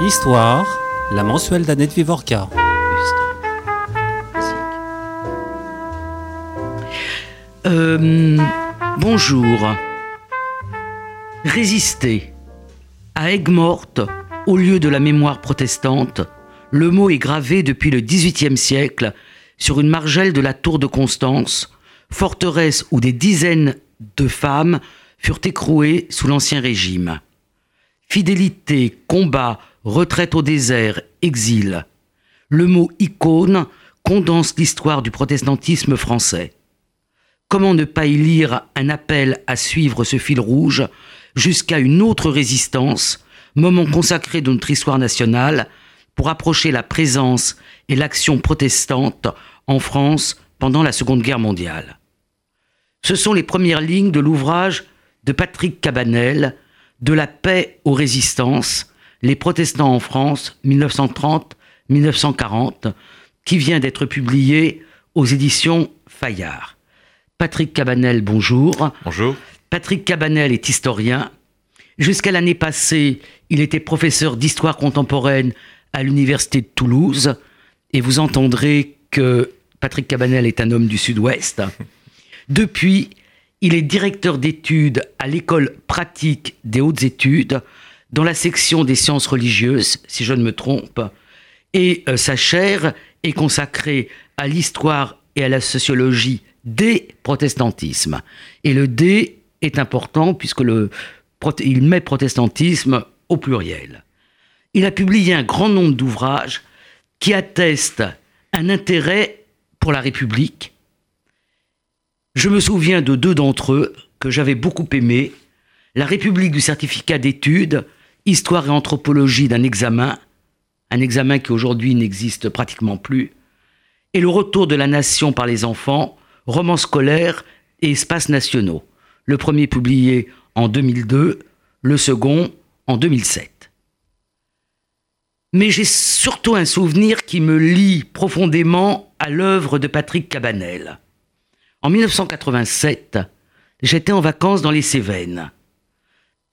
Histoire, la mensuelle d'Annette Vivorca. Euh, bonjour. Résister. À Aigues-Mortes, au lieu de la mémoire protestante, le mot est gravé depuis le XVIIIe siècle sur une margelle de la tour de Constance, forteresse où des dizaines de femmes furent écrouées sous l'Ancien Régime. Fidélité, combat, retraite au désert, exil. Le mot icône condense l'histoire du protestantisme français. Comment ne pas y lire un appel à suivre ce fil rouge jusqu'à une autre résistance, moment consacré de notre histoire nationale, pour approcher la présence et l'action protestante en France pendant la Seconde Guerre mondiale? Ce sont les premières lignes de l'ouvrage de Patrick Cabanel, De la paix aux résistances, les protestants en France 1930-1940, qui vient d'être publié aux éditions Fayard. Patrick Cabanel, bonjour. Bonjour. Patrick Cabanel est historien. Jusqu'à l'année passée, il était professeur d'histoire contemporaine à l'Université de Toulouse. Et vous entendrez que Patrick Cabanel est un homme du Sud-Ouest. Depuis, il est directeur d'études à l'école pratique des hautes études dans la section des sciences religieuses, si je ne me trompe. Et euh, sa chaire est consacrée à l'histoire et à la sociologie des protestantismes. Et le D est important puisque il met protestantisme au pluriel. Il a publié un grand nombre d'ouvrages qui attestent un intérêt pour la République. Je me souviens de deux d'entre eux que j'avais beaucoup aimés. La République du certificat d'études, Histoire et anthropologie d'un examen, un examen qui aujourd'hui n'existe pratiquement plus, et Le retour de la nation par les enfants, romans scolaires et espaces nationaux. Le premier publié en 2002, le second en 2007. Mais j'ai surtout un souvenir qui me lie profondément à l'œuvre de Patrick Cabanel. En 1987, j'étais en vacances dans les Cévennes.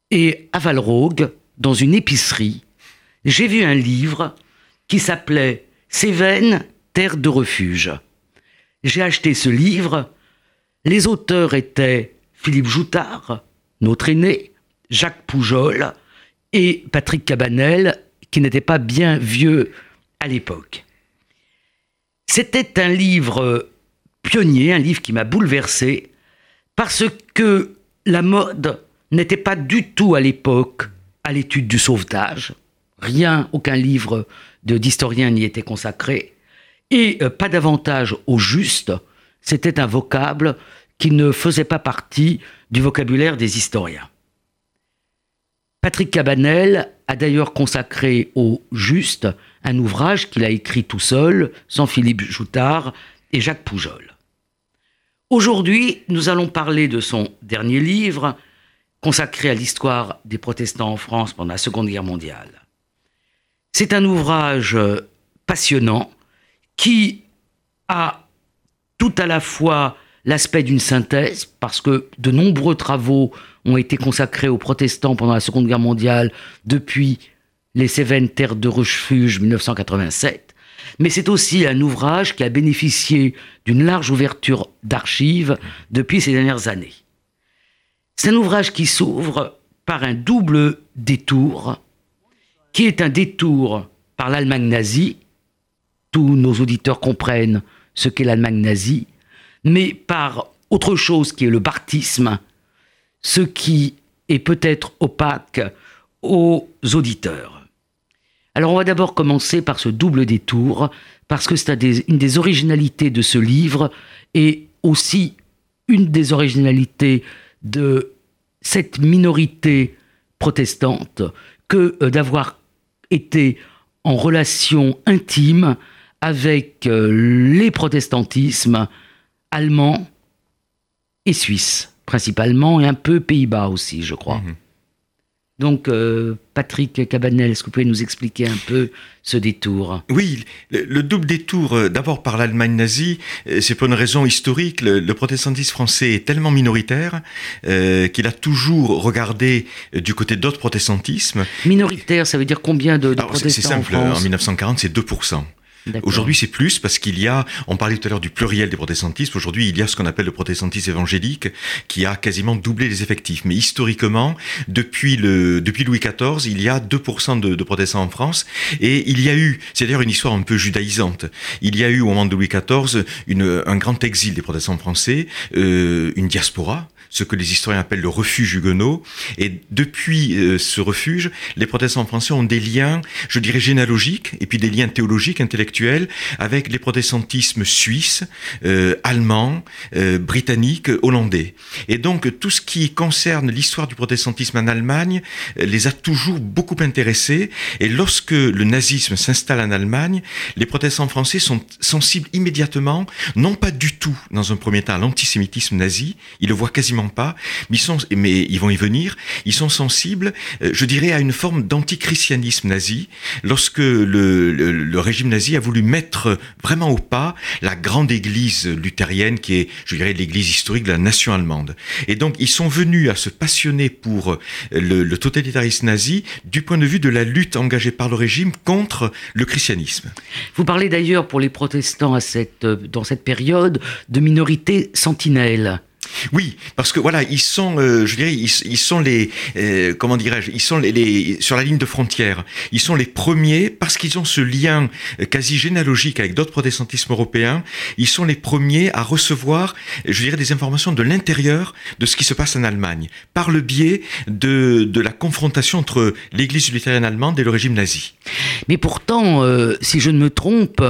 Et à Valrogue, dans une épicerie, j'ai vu un livre qui s'appelait Cévennes, terre de refuge. J'ai acheté ce livre. Les auteurs étaient Philippe Joutard, notre aîné, Jacques Poujol et Patrick Cabanel, qui n'était pas bien vieux à l'époque. C'était un livre pionnier, un livre qui m'a bouleversé, parce que la mode n'était pas du tout à l'époque à l'étude du sauvetage. Rien, aucun livre d'historien n'y était consacré et euh, pas davantage au juste, c'était un vocable qui ne faisait pas partie du vocabulaire des historiens. Patrick Cabanel a d'ailleurs consacré au juste un ouvrage qu'il a écrit tout seul, sans Philippe Joutard et Jacques Poujol. Aujourd'hui, nous allons parler de son dernier livre, consacré à l'histoire des protestants en France pendant la Seconde Guerre mondiale. C'est un ouvrage passionnant qui a tout à la fois l'aspect d'une synthèse, parce que de nombreux travaux ont été consacrés aux protestants pendant la Seconde Guerre mondiale depuis les Cévennes Terres de Refuge 1987, mais c'est aussi un ouvrage qui a bénéficié d'une large ouverture d'archives depuis ces dernières années. C'est un ouvrage qui s'ouvre par un double détour, qui est un détour par l'Allemagne nazie, tous nos auditeurs comprennent ce qu'est l'Allemagne nazie, mais par autre chose qui est le barthisme, ce qui est peut-être opaque aux auditeurs. Alors on va d'abord commencer par ce double détour, parce que c'est une des originalités de ce livre et aussi une des originalités de cette minorité protestante que euh, d'avoir été en relation intime avec euh, les protestantismes allemands et suisses, principalement, et un peu Pays-Bas aussi, je crois. Mhm. Donc, euh, Patrick Cabanel, est-ce que vous pouvez nous expliquer un peu ce détour? Oui, le, double détour, euh, d'abord par l'Allemagne nazie, euh, c'est pour une raison historique. Le, protestantisme français est tellement minoritaire qu'il a toujours regardé du côté d'autres protestantismes. Minoritaire, ça veut dire combien de, de protestants C'est simple, en, en 1940, c'est 2%. Aujourd'hui, c'est plus parce qu'il y a, on parlait tout à l'heure du pluriel des protestantismes, aujourd'hui, il y a ce qu'on appelle le protestantisme évangélique qui a quasiment doublé les effectifs. Mais historiquement, depuis, le, depuis Louis XIV, il y a 2% de, de, protestants en France. Et il y a eu, c'est d'ailleurs une histoire un peu judaïsante, il y a eu au moment de Louis XIV une, un grand exil des protestants français, euh, une diaspora, ce que les historiens appellent le refuge huguenot. Et depuis euh, ce refuge, les protestants français ont des liens, je dirais, généalogiques, et puis des liens théologiques, intellectuels, avec les protestantismes suisses, euh, allemands, euh, britanniques, hollandais. Et donc, tout ce qui concerne l'histoire du protestantisme en Allemagne les a toujours beaucoup intéressés. Et lorsque le nazisme s'installe en Allemagne, les protestants français sont sensibles immédiatement, non pas du tout, dans un premier temps, à l'antisémitisme nazi, ils le voient quasiment pas, mais ils, vont y venir, ils sont sensibles, euh, je dirais, à une forme d'antichristianisme nazi, lorsque le, régime nazi a voulu mettre vraiment au pas la grande église luthérienne qui est, je dirais, l'église historique de la nation allemande. Et donc, ils sont venus à se passionner pour euh, le, totalitarisme nazi du point de vue de la lutte engagée par le régime contre le christianisme. Vous parlez d'ailleurs pour les protestants euh, dans cette période de minorité sentinelle. Oui, parce que voilà, ils sont, euh, je dirais, ils, sont les, euh, comment dirais-je, ils sont les, sur la ligne de frontière. Ils sont les premiers parce qu'ils ont ce lien euh, quasi généalogique avec d'autres protestantismes européens. Ils sont les premiers à recevoir, je dirais, des informations de l'intérieur de ce qui se passe en Allemagne par le biais de, de la confrontation entre l'Église luthérienne allemande et le régime nazi. Mais pourtant, si je ne me trompe,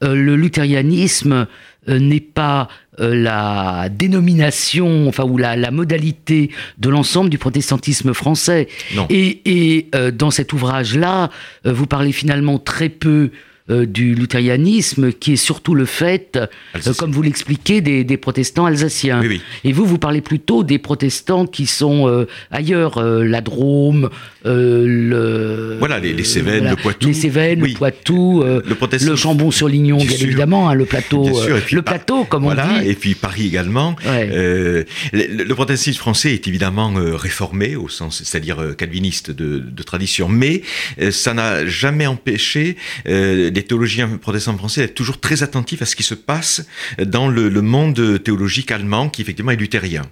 le luthérianisme n'est pas euh, la dénomination, enfin, ou la, la modalité de l'ensemble du protestantisme français. Et, et euh, dans cet ouvrage-là, euh, vous parlez finalement très peu euh, du luthérianisme, qui est surtout le fait, euh, comme vous l'expliquez, des, des, protestants alsaciens. Et vous, vous parlez plutôt des protestants qui sont euh, ailleurs, la Drôme, le... Voilà, les, les Cévennes, le Poitou. Les Cévennes, le Poitou, le, le Chambon-sur-Lignon, bien évidemment, hein, le plateau, le plateau, comme on dit. Et puis Paris également. le, le, protestantisme français est évidemment réformé, au sens, c'est-à-dire calviniste de, de, tradition, mais ça n'a jamais empêché les théologiens protestants français être toujours très attentifs à ce qui se passe dans le, monde théologique allemand, qui effectivement est luthérien.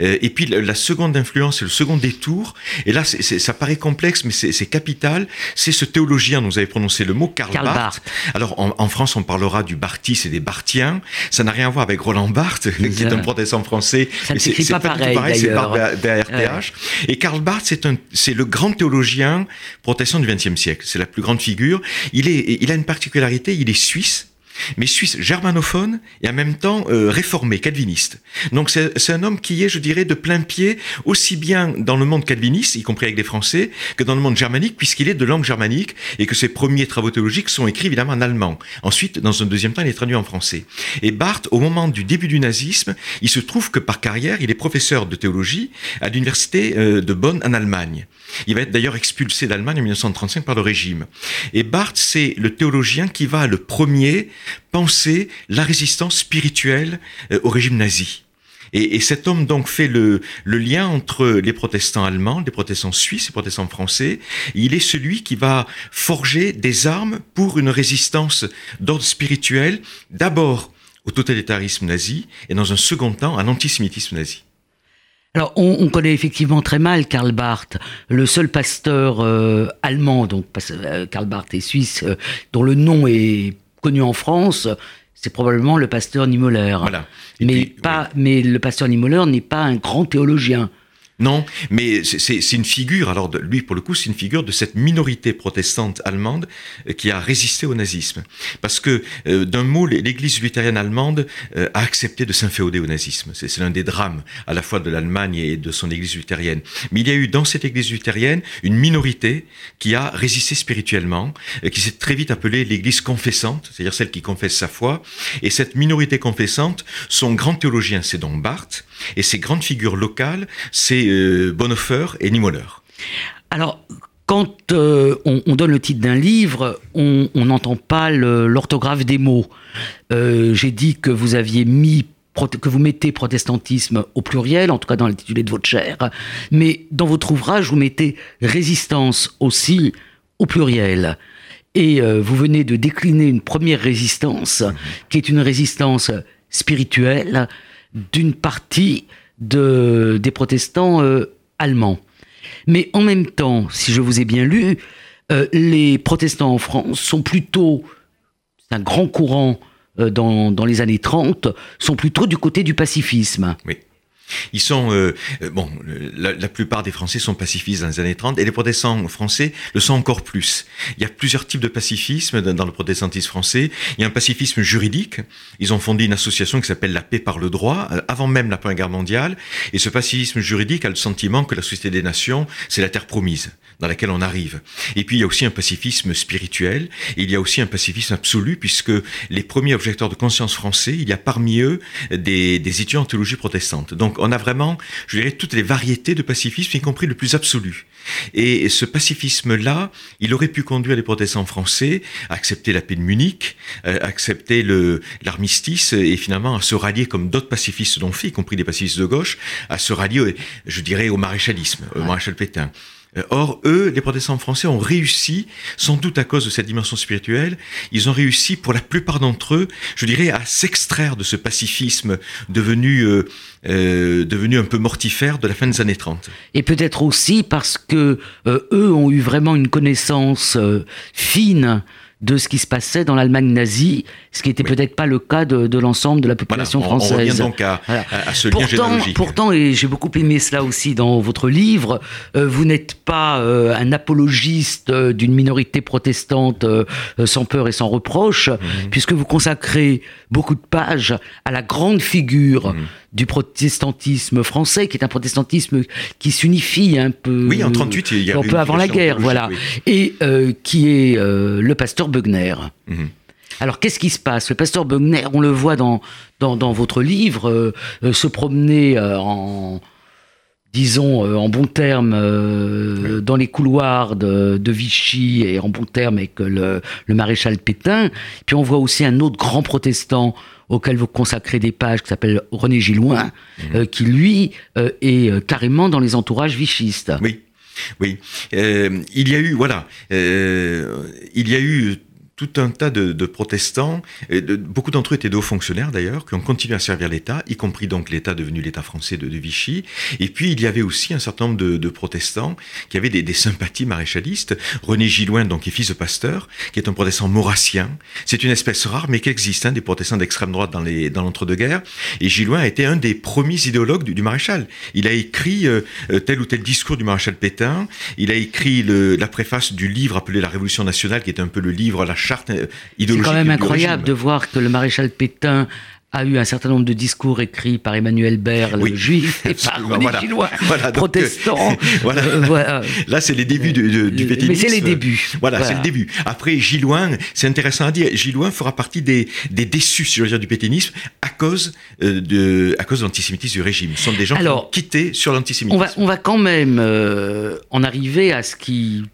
Euh, et puis la seconde influence, le second détour, et là ça paraît complexe, mais c'est capital, c'est ce théologien, vous avez prononcé le mot, Karl, Barth. Alors en, France, on parlera du Barthis et des Barthiens. Ça n'a rien à voir avec Roland Barthes, qui est un protestant français. Ça ne pas, pas pareil, c'est BRTH. Et Karl Barth, c'est le grand théologien protestant du XXe siècle. C'est la plus grande figure. Il, est, il a une particularité, il est suisse mais suisse germanophone et en même temps euh, réformé, calviniste. Donc c'est un homme qui est, je dirais, de plein pied, aussi bien dans le monde calviniste, y compris avec les Français, que dans le monde germanique, puisqu'il est de langue germanique et que ses premiers travaux théologiques sont écrits évidemment en allemand. Ensuite, dans un deuxième temps, il est traduit en français. Et Barth, au moment du début du nazisme, il se trouve que par carrière, il est professeur de théologie à l'université euh, de Bonn en Allemagne. Il va être d'ailleurs expulsé d'Allemagne en 1935 par le régime. Et Barth, c'est le théologien qui va le premier penser la résistance spirituelle euh, au régime nazi. Et, cet homme donc fait le, lien entre les protestants allemands, les protestants suisses, les protestants français. Il est celui qui va forger des armes pour une résistance d'ordre spirituel, d'abord au totalitarisme nazi et dans un second temps à l'antisémitisme nazi. Alors, on, connaît effectivement très mal Karl Barth, le seul pasteur euh, allemand, donc euh, Karl Barth est suisse, euh, dont le nom est connu en France, c'est probablement le pasteur Niemöller. Voilà. Mais, pas, mais le pasteur Niemöller n'est pas un grand théologien. Non, mais c'est une figure, alors lui pour le coup, c'est une figure de cette minorité protestante allemande euh, qui a résisté au nazisme. Parce que euh, d'un mot, l'Église luthérienne allemande euh, a accepté de s'inféoder au nazisme. C'est l'un des drames à la fois de l'Allemagne et de son Église luthérienne. Mais il y a eu dans cette Église luthérienne une minorité qui a résisté spirituellement, qui s'est très vite appelée l'Église confessante, c'est-à-dire celle qui confesse sa foi. Et cette minorité confessante, son grand théologien, c'est donc Barth, et ses grandes figures locales, c'est euh, Bonhoeffer et Niemöller. Alors, quand euh, on, donne le titre d'un livre, on n'entend pas l'orthographe des mots. Euh, j'ai dit que vous aviez mis que vous mettez protestantisme au pluriel, en tout cas dans l'intitulé de votre chair, mais dans votre ouvrage, vous mettez résistance aussi au pluriel. Et euh, vous venez de décliner une première résistance, qui est une résistance spirituelle d'une partie de, des protestants allemands. Mais en même temps, si je vous ai bien lu, euh, les protestants en France sont plutôt, c'est un grand courant euh, dans, dans, les années 30, sont plutôt du côté du pacifisme. Oui. Ils sont, euh, euh, bon, la, plupart des Français sont pacifistes dans les années 30 et les protestants français le sont encore plus. Il y a plusieurs types de pacifisme dans, le protestantisme français. Il y a un pacifisme juridique. Ils ont fondé une association qui s'appelle la paix par le droit, euh, avant même la Première Guerre mondiale. Et ce pacifisme juridique a le sentiment que la société des nations, c'est la terre promise dans laquelle on arrive. Et puis il y a aussi un pacifisme spirituel. Il y a aussi un pacifisme absolu puisque les premiers objecteurs de conscience français, il y a parmi eux des, des étudiants en théologie protestante. Donc on a vraiment, je dirais, toutes les variétés de pacifisme, y compris le plus absolu. Et ce pacifisme-là, il aurait pu conduire les protestants français à accepter la paix de Munich, à euh, accepter l'armistice et finalement à se rallier, comme d'autres pacifistes l'ont fait, y compris des pacifistes de gauche, à se rallier, je dirais, au maréchalisme, au maréchal Pétain. Euh, or, eux, les protestants français ont réussi, sans doute à cause de cette dimension spirituelle, ils ont réussi, pour la plupart d'entre eux, je dirais, à s'extraire de ce pacifisme devenu, euh, euh, devenu un peu mortifère de la fin des années 30. Et peut-être aussi parce que eux ont eu vraiment une connaissance fine de ce qui se passait dans l'Allemagne nazie, ce qui n'était peut-être pas le cas de, l'ensemble de la population française. On revient donc à, ce lien pourtant, Pourtant, et j'ai beaucoup aimé cela aussi dans votre livre, euh, vous n'êtes pas euh, un apologiste euh, d'une minorité protestante sans peur et sans reproche, mhm. puisque vous consacrez beaucoup de pages à la grande figure mhm du protestantisme français, qui est un protestantisme qui s'unifie un peu. Oui, en 38, il y a un peu avant la guerre, voilà, et qui est le pasteur Bugner. Mhm. Alors qu'est-ce qui se passe? Le pasteur Bugner, on le voit dans, dans, votre livre, euh, se promener en disons en bon terme dans les couloirs de, Vichy et en bon terme avec le, le, maréchal Pétain. Puis on voit aussi un autre grand protestant auquel vous consacrez des pages, qui s'appelle René Gilloin, mhm. euh, qui lui euh, est euh, carrément dans les entourages vichistes. Oui. Oui, il y a eu, voilà, il y a eu tout un tas de, protestants, et de, beaucoup d'entre eux étaient de hauts fonctionnaires d'ailleurs, qui ont continué à servir l'État, y compris donc l'État devenu l'État français de, Vichy. Et puis il y avait aussi un certain nombre de, protestants qui avaient des, sympathies maréchalistes. René Gilloin, donc, est fils de pasteur, qui est un protestant maurassien. C'est une espèce rare, mais qui existe, hein, des protestants d'extrême droite dans les dans l'entre-deux-guerres. Et Gilloin a été un des premiers idéologues du, maréchal. Il a écrit euh, tel ou tel discours du maréchal Pétain. Il a écrit le, la préface du livre appelé La Révolution nationale, qui est un peu le livre à la euh, c'est quand même incroyable de voir que le maréchal Pétain a eu un certain nombre de discours écrits par Emmanuel Baird, le juif, et par les voilà. protestants. voilà. Là, c'est les débuts du, du pétinisme. Mais c'est les débuts. Voilà, c'est le début. Après, Gilloin, c'est intéressant à dire, Gilloin fera partie des, des déçus, si je veux dire, du pétinisme à cause, euh, de, à cause de l'antisémitisme du régime. Ce sont des gens qui ont quitté sur l'antisémitisme. On va, on va quand même euh, en arriver à ce qui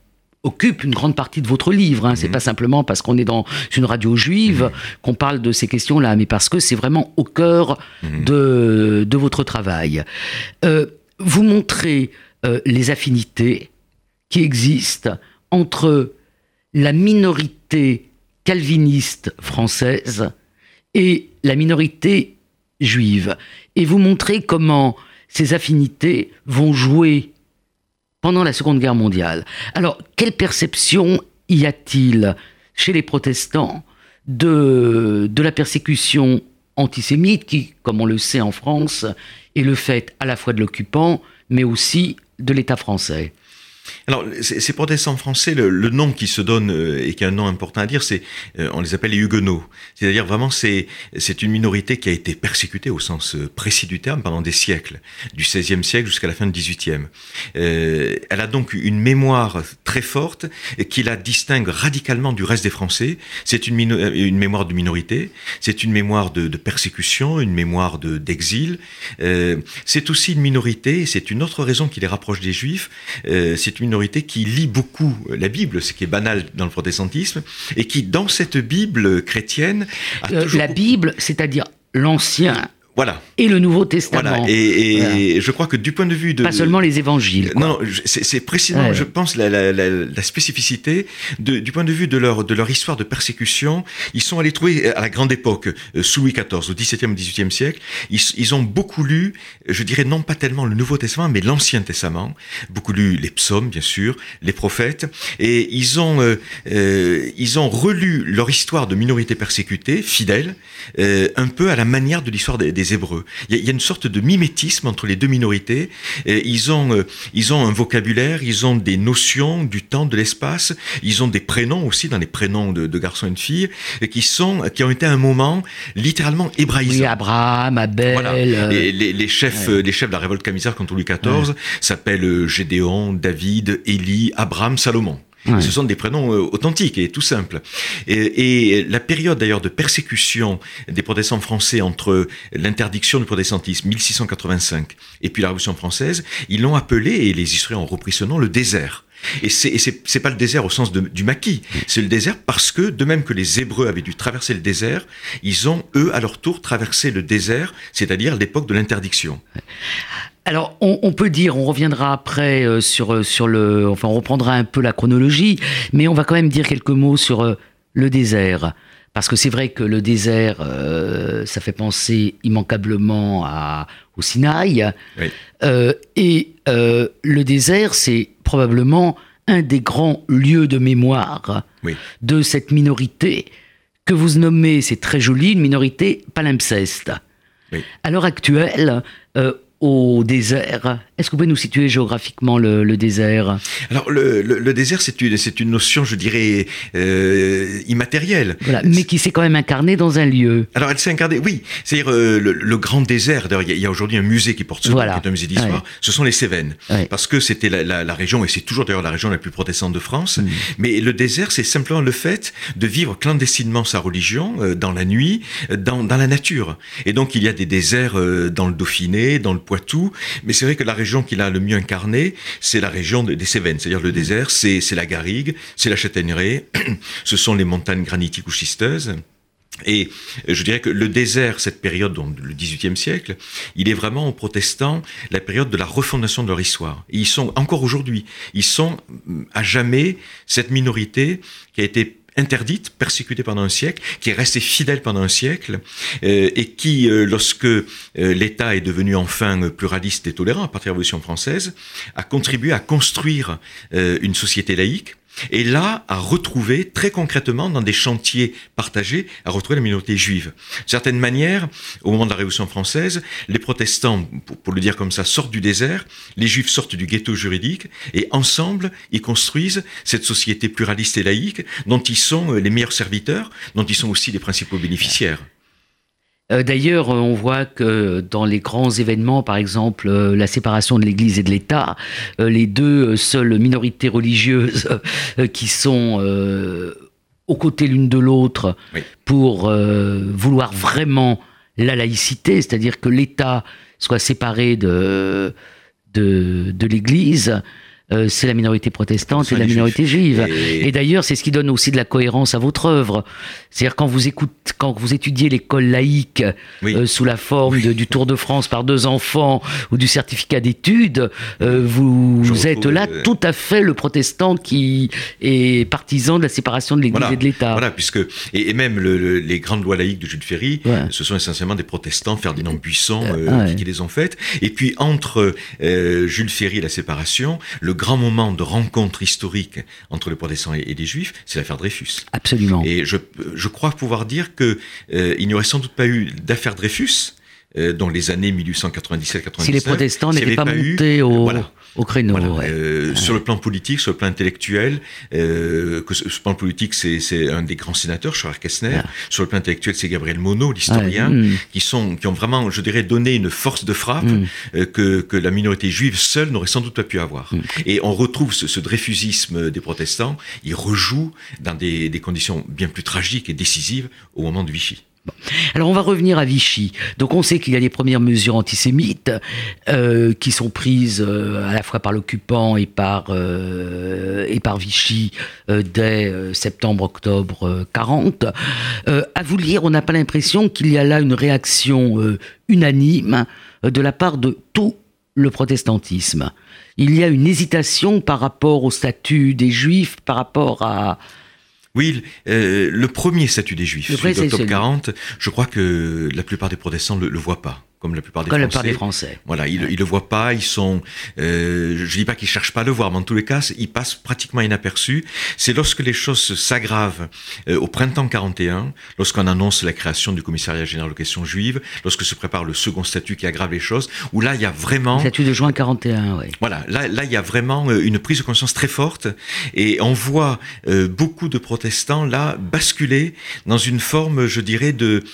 occupe une grande partie de votre livre. Hein. C'est mhm. pas simplement parce qu'on est dans une radio juive mhm. qu'on parle de ces questions-là, mais parce que c'est vraiment au cœur mhm. de, de, votre travail. Euh, vous montrez euh, les affinités qui existent entre la minorité calviniste française et la minorité juive. Et vous montrez comment ces affinités vont jouer pendant la Seconde Guerre mondiale. Alors, quelle perception y a-t-il chez les protestants de, la persécution antisémite qui, comme on le sait en France, est le fait à la fois de l'occupant, mais aussi de l'État français? Alors, ces protestants français, le, nom qui se donne euh, et qui est un nom important à dire, c'est, euh, on les appelle les huguenots. C'est-à-dire vraiment, c'est, c'est une minorité qui a été persécutée au sens euh, précis du terme pendant des siècles, du XVIe siècle jusqu'à la fin du XVIIIe. Euh, elle a donc une mémoire très forte qui la distingue radicalement du reste des Français. C'est une, une mémoire de minorité, c'est une mémoire de, de, persécution, une mémoire d'exil. Euh, c'est aussi une minorité, c'est une autre raison qui les rapproche des Juifs, euh, c'est une minorité qui lit beaucoup la Bible, ce qui est banal dans le protestantisme, et qui, dans cette Bible chrétienne... Euh, la Bible, c'est-à-dire l'Ancien voilà. Et le Nouveau Testament. Voilà. Et, je crois que du point de vue de... Pas seulement les évangiles. Non, c'est précisément, je pense, la, la, la, spécificité de, du point de vue de leur, de leur histoire de persécution. Ils sont allés trouver, à la grande époque, euh, sous Louis XIV, au XVIIe XVIIIe siècle, ils, ils, ont beaucoup lu, je dirais non pas tellement le Nouveau Testament, mais l'Ancien Testament. Beaucoup lu les psaumes, bien sûr, les prophètes. Et ils ont, euh, euh, ils ont relu leur histoire de minorité persécutée, fidèle, euh, un peu à la manière de l'histoire des, des Hébreux. Il y, a, une sorte de mimétisme entre les deux minorités. ils ont, euh, ils ont un vocabulaire, ils ont des notions du temps, de l'espace. Ils ont des prénoms aussi dans les prénoms de, garçons et de filles qui sont, qui ont été à un moment littéralement hébraïsés. Oui, Abraham, Abel. Euh, les, chefs, les chefs de la révolte camisarde contre Louis XIV s'appellent Gédéon, David, Élie, Abraham, Salomon. Ce sont des prénoms euh, authentiques et tout simples. Et, la période d'ailleurs de persécution des protestants français entre l'interdiction du protestantisme 1685 et puis la Révolution française, ils l'ont appelé, et les historiens ont repris ce nom, le désert. Et c'est pas le désert au sens du maquis, c'est le désert parce que, de même que les Hébreux avaient dû traverser le désert, ils ont, eux, à leur tour, traversé le désert, c'est-à-dire l'époque de l'interdiction. Alors, on, peut dire, on reviendra après euh, sur, euh, sur le. Enfin, on reprendra un peu la chronologie, mais on va quand même dire quelques mots sur euh, le désert. Parce que c'est vrai que le désert, ça fait penser immanquablement à, au Sinaï. et le désert, c'est probablement un des grands lieux de mémoire de cette minorité que vous nommez, c'est très joli, une minorité palimpseste. À l'heure actuelle, au désert. Est-ce que vous pouvez nous situer géographiquement le, désert? Alors le, le, désert, c'est une, c'est une notion, je dirais, euh, immatérielle. Voilà, mais qui s'est quand même incarnée dans un lieu. Alors elle s'est incarnée, oui. C'est-à-dire euh, le, grand désert. D'ailleurs, il y a, aujourd'hui un musée qui porte ce nom, qui est un musée d'histoire. Ce sont les Cévennes, parce que c'était la, la, région, et c'est toujours d'ailleurs la région la plus protestante de France. Mm. Mais le désert, c'est simplement le fait de vivre clandestinement sa religion euh, dans la nuit, dans, dans la nature. Et donc il y a des déserts euh, dans le Dauphiné, dans le Poitou, mais c'est vrai que la région qu'il a le mieux incarnée, c'est la région des Cévennes, c'est-à-dire le désert, c'est la garrigue, c'est la châtaigneraie, ce sont les montagnes granitiques ou schisteuses. Et je dirais que le désert, cette période, donc le XVIIIe siècle, il est vraiment aux protestants la période de la refondation de leur histoire. Et ils sont encore aujourd'hui, ils sont à jamais cette minorité qui a été interdite, persécutée pendant un siècle, qui est restée fidèle pendant un siècle, euh, et qui, euh, lorsque euh, l'État est devenu enfin pluraliste et tolérant à partir de la Révolution française, a contribué à construire une société laïque et là, à retrouver très concrètement dans des chantiers partagés, à retrouver la minorité juive. De certaine manière, au moment de la Révolution française, les protestants, pour, le dire comme ça, sortent du désert, les juifs sortent du ghetto juridique, et ensemble, ils construisent cette société pluraliste et laïque dont ils sont les meilleurs serviteurs, dont ils sont aussi les principaux bénéficiaires. Euh, d'ailleurs, on voit que dans les grands événements, par exemple euh, la séparation de l'Église et de l'État, euh, les deux seules minorités religieuses qui sont aux côtés l'une de l'autre pour vouloir vraiment la laïcité, c'est-à-dire que l'État soit séparé de, de, de l'Église, euh, c'est la minorité protestante et la minorité juive. Et, d'ailleurs, c'est ce qui donne aussi de la cohérence à votre œuvre. C'est-à-dire quand vous écoutez, quand vous étudiez l'école laïque euh, sous la forme du Tour de France par deux enfants ou du certificat d'études, euh, vous, êtes là tout à fait le protestant qui est partisan de la séparation de l'Église et de l'État. Voilà, puisque et, même les grandes lois laïques de Jules Ferry, ce sont essentiellement des protestants, Ferdinand Buisson, qui les ont faites. Et puis entre Jules Ferry et la séparation, le grand moment de rencontre historique entre les protestants et, les juifs, c'est l'affaire Dreyfus. Absolument. Et je, je crois pouvoir dire que euh, il n'y aurait sans doute pas eu d'affaire Dreyfus euh, dans les années 1897-99. Si les protestants n'étaient pas, montés au... Voilà. Au créneau. Euh, sur le plan politique, sur le plan intellectuel, euh, que ce, plan politique, c'est un des grands sénateurs, Charles Kessner. Sur le plan intellectuel, c'est Gabriel Monod, l'historien, mm. qui sont, qui ont vraiment, je dirais, donné une force de frappe mm. euh, que, que la minorité juive seule n'aurait sans doute pas pu avoir. Mm. Et on retrouve ce, ce, dréfusisme des protestants. Il rejoue dans des, des conditions bien plus tragiques et décisives au moment de Vichy. Alors on va revenir à Vichy. Donc on sait qu'il y a des premières mesures antisémites euh, qui sont prises euh, à la fois par l'occupant et par euh, et par Vichy dès septembre-octobre 40. à vous lire, on n'a pas l'impression qu'il y a là une réaction unanime de la part de tout le protestantisme. Il y a une hésitation par rapport au statut des Juifs, par rapport à oui, euh, le premier statut des Juifs, d'octobre 40, je crois que la plupart des protestants ne le voient pas comme la plupart des comme Français. La plupart des Français. Voilà, ils, ne le voient pas, ils sont, euh, je dis pas qu'ils cherchent pas à le voir, mais en tous les cas, ils passent pratiquement inaperçus. C'est lorsque les choses s'aggravent euh, au printemps 41, lorsqu'on annonce la création du commissariat général aux questions juives, lorsque se prépare le second statut qui aggrave les choses, où là, il y a vraiment... Le statut de juin 41, oui. Voilà, là, là, il y a vraiment euh, une prise de conscience très forte, et on voit euh, beaucoup de protestants, là, basculer dans une forme, je dirais, de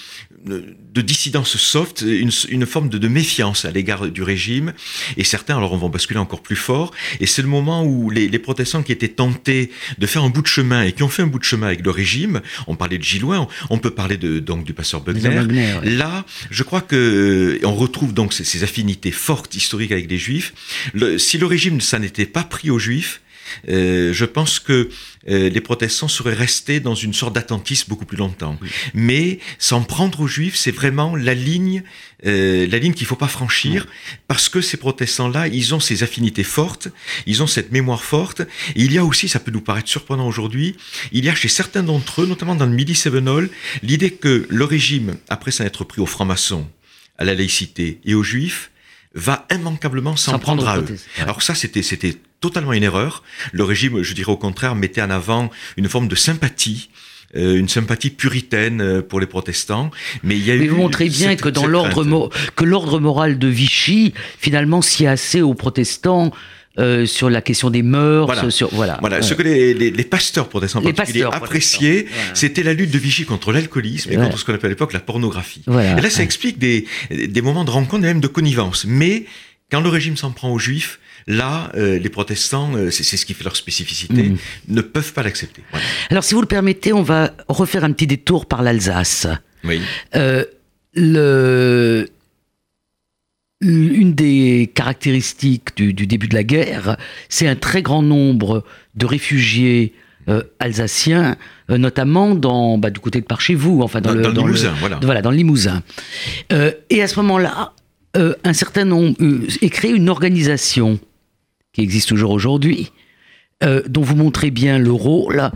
de dissidence soft, une, une forme de, de, méfiance à l'égard du régime. Et certains, alors, on va basculer encore plus fort. Et c'est le moment où les, les, protestants qui étaient tentés de faire un bout de chemin et qui ont fait un bout de chemin avec le régime, on parlait de Gillois, on, peut parler de, donc du pasteur Bugner. Là, je crois que on retrouve donc ces, ces affinités fortes historiques avec les juifs. Le, si le régime, ça n'était pas pris aux juifs, euh, je pense que euh, les protestants seraient restés dans une sorte d'attentisme beaucoup plus longtemps. Mais s'en prendre aux juifs, c'est vraiment la ligne, euh, la ligne qu'il faut pas franchir, parce que ces protestants-là, ils ont ces affinités fortes, ils ont cette mémoire forte. Et il y a aussi, ça peut nous paraître surprenant aujourd'hui, il y a chez certains d'entre eux, notamment dans le Midi Sévenol, l'idée que le régime, après s'en être pris aux francs-maçons, à la laïcité et aux juifs, va immanquablement s'en prendre à eux. Alors ça, c'était c'était totalement une erreur. Le régime, je dirais au contraire, mettait en avant une forme de sympathie euh, une sympathie puritaine euh, pour les protestants. Mais il y a mais vous montrez bien que dans l'ordre que l'ordre moral de Vichy finalement s'y assez aux protestants euh, sur la question des mœurs, voilà. sur voilà. Voilà, ce que les, les, les pasteurs protestants les pasteurs appréciaient, c'était la lutte de Vichy contre l'alcoolisme et contre ce qu'on appelait à l'époque la pornographie. Et là, ça explique des, des moments de rencontre et même de connivence. Mais quand le régime s'en prend aux juifs, là, euh, les protestants, euh, c'est ce qui fait leur spécificité, mmh. ne peuvent pas l'accepter. Voilà. Alors, si vous le permettez, on va refaire un petit détour par l'Alsace. Oui. Euh, le, une des caractéristiques du, du, début de la guerre, c'est un très grand nombre de réfugiés euh, alsaciens, euh, notamment dans, bah, du côté de par chez vous, enfin dans, dans, le, dans, dans Limousin, le, voilà. voilà, dans le Limousin. Euh, et à ce moment-là, euh, un certain nombre est créé une organisation qui existe toujours aujourd'hui, dont vous montrez bien le rôle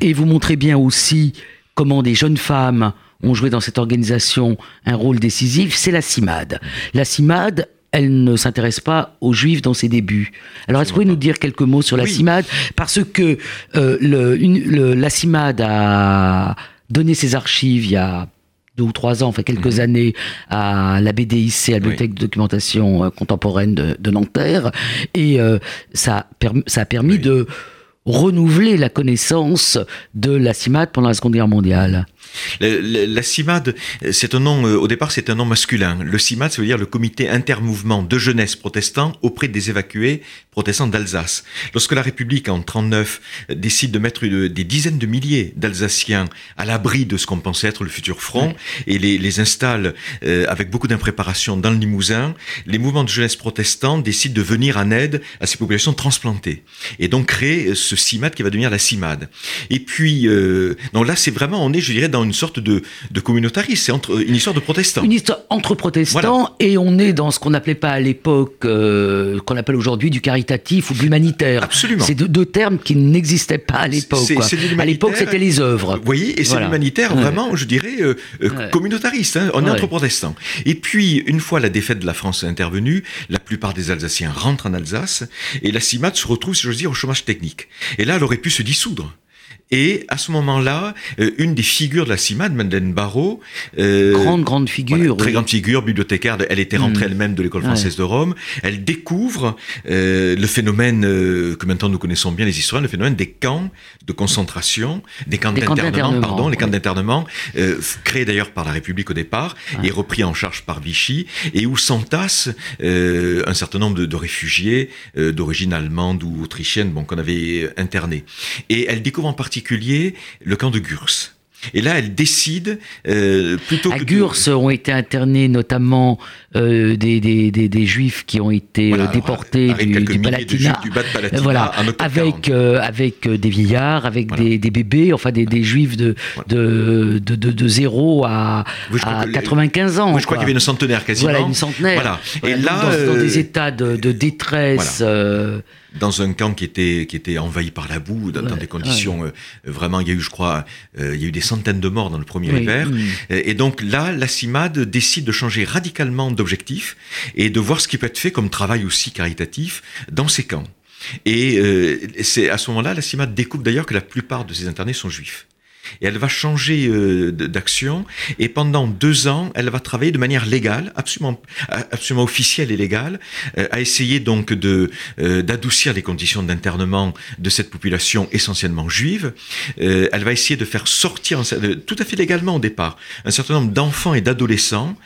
et vous montrez bien aussi comment des jeunes femmes ont joué dans cette organisation un rôle décisif, c'est la CIMAD. La CIMAD, elle ne s'intéresse pas aux juifs dans ses débuts. Alors, est-ce que vous pouvez nous dire quelques mots sur la oui. CIMAD? Parce que euh, le, une, le, la CIMAD a donné ses archives il y a deux ou trois ans, enfin quelques mmh. années, à la BDIC, à la Bibliothèque oui. de documentation contemporaine de, de Nanterre, et euh, ça, ça, a permis oui. de renouveler la connaissance de la CIMAD pendant la Seconde Guerre mondiale. La, la, la CIMAD, c'est un nom, euh, au départ, c'est un nom masculin. Le CIMAD, ça veut dire le comité intermouvement de jeunesse protestant auprès des évacués protestants d'Alsace. Lorsque la République, en 39, décide de mettre une, des dizaines de milliers d'Alsaciens à l'abri de ce qu'on pensait être le futur front oui. et les, les installe euh, avec beaucoup d'impréparation dans le Limousin, les mouvements de jeunesse protestants décident de venir en aide à ces populations transplantées et donc créer ce CIMAD qui va devenir la CIMAD. Et puis, euh, donc là, c'est vraiment, on est, je dirais, dans une sorte de, de communautarisme, c'est entre, une histoire de protestants. Une histoire entre protestants, voilà. et on est dans ce qu'on n'appelait pas à l'époque, euh, qu'on appelle aujourd'hui du caritatif ou de l'humanitaire. Absolument. C'est deux, deux, termes qui n'existaient pas à l'époque. À l'époque, c'était les œuvres. Vous voyez, et c'est voilà. l'humanitaire ouais. vraiment, je dirais, euh, ouais. communautariste. Hein, on est entre protestants. Et puis, une fois la défaite de la France intervenue, la plupart des Alsaciens rentrent en Alsace, et la CIMAD se retrouve, si j'ose dire, au chômage technique. Et là, elle aurait pu se dissoudre. Et à ce moment-là, euh, une des figures de la CIMAD, Madeleine Barrault, euh, grande grande figure, très grande figure, bibliothécaire, elle était rentrée mm. elle-même de l'école française de Rome. Elle découvre euh, le phénomène euh, que maintenant nous connaissons bien les historiens, le phénomène des camps de concentration, des camps d'internement, pardon, les camps d'internement euh, créés d'ailleurs par la République au départ et repris en charge par Vichy, et où s'entassent un certain nombre de, de réfugiés d'origine allemande ou autrichienne, bon qu'on avait internés. Et elle découvre en particulier le camp de Gurs. Et là, elle décide euh, plutôt à Gurs ont été internés notamment euh, des, des, des, juifs qui ont été euh, déportés du, du, Palatinat, du bas de Palatinat voilà, avec avec des vieillards, avec des, bébés, enfin des, juifs de, de, de, de, 0 à, à 95 ans. je crois qu'il y avait une centenaire quasiment. Voilà, une centenaire. Voilà. Et là, dans, des états de, détresse dans un camp qui était qui était envahi par la boue, dans, des conditions euh, vraiment. Il y a eu, je crois, euh, il y a eu des centaines de morts dans le premier hiver. Et, donc là, la CIMAD décide de changer radicalement d'objectif et de voir ce qui peut être fait comme travail aussi caritatif dans ces camps. Et euh, c'est à ce moment-là, la CIMAD découvre d'ailleurs que la plupart de ces internés sont juifs et elle va changer euh, d'action et pendant deux ans, elle va travailler de manière légale, absolument, absolument officielle et légale, euh, à essayer donc de euh, d'adoucir les conditions d'internement de cette population essentiellement juive. elle va essayer de faire sortir, tout à fait légalement au départ, un certain nombre d'enfants et d'adolescents,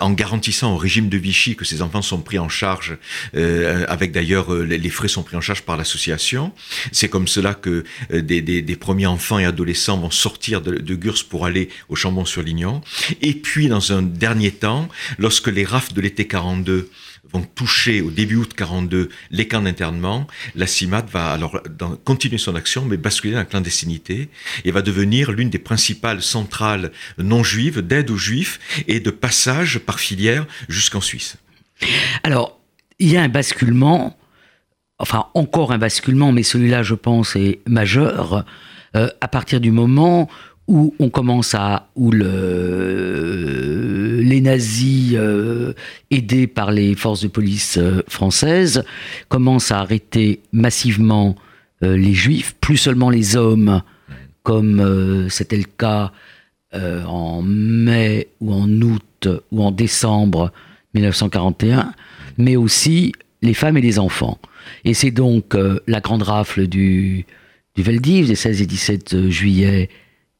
en garantissant au régime de Vichy que ces enfants sont pris en charge, avec d'ailleurs les, frais sont pris en charge par l'association. C'est comme cela que des, des, des premiers enfants et adolescents vont sortir de, Gurs pour aller au Chambon-sur-Lignon. Et puis, dans un dernier temps, lorsque les rafles de l'été 42 vont toucher au début août 42 les camps d'internement, la CIMAD va alors continuer son action, mais basculer dans la clandestinité et va devenir l'une des principales centrales non juives d'aide aux juifs et de passage par filière jusqu'en Suisse. Alors, il y a un basculement, enfin encore un basculement, mais celui-là, je pense, est majeur. Euh, à partir du moment où on commence à où le, les nazis euh, aidés par les forces de police euh, françaises commencent à arrêter massivement les juifs, plus seulement les hommes, comme c'était le cas en mai ou en août ou en décembre 1941, mais aussi les femmes et les enfants. Et c'est donc la grande rafle du du Veldiv des 16 et 17 euh, juillet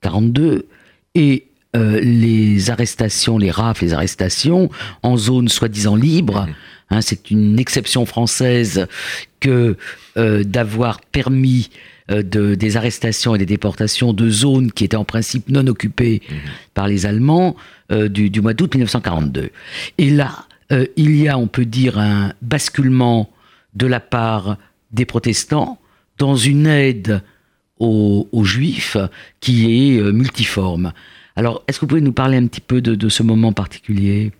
42 et euh, les arrestations, les rafles, les arrestations en zone soi-disant libre. Hein, c'est une exception française que euh, d'avoir permis de, des arrestations et des déportations de zones qui étaient en principe non occupées mhm. par les Allemands du, du, mois d'août 1942. Et là, il y a, on peut dire, un basculement de la part des protestants dans une aide aux, Juifs qui est euh, multiforme. Alors, est-ce que vous pouvez nous parler un petit peu de ce moment particulier?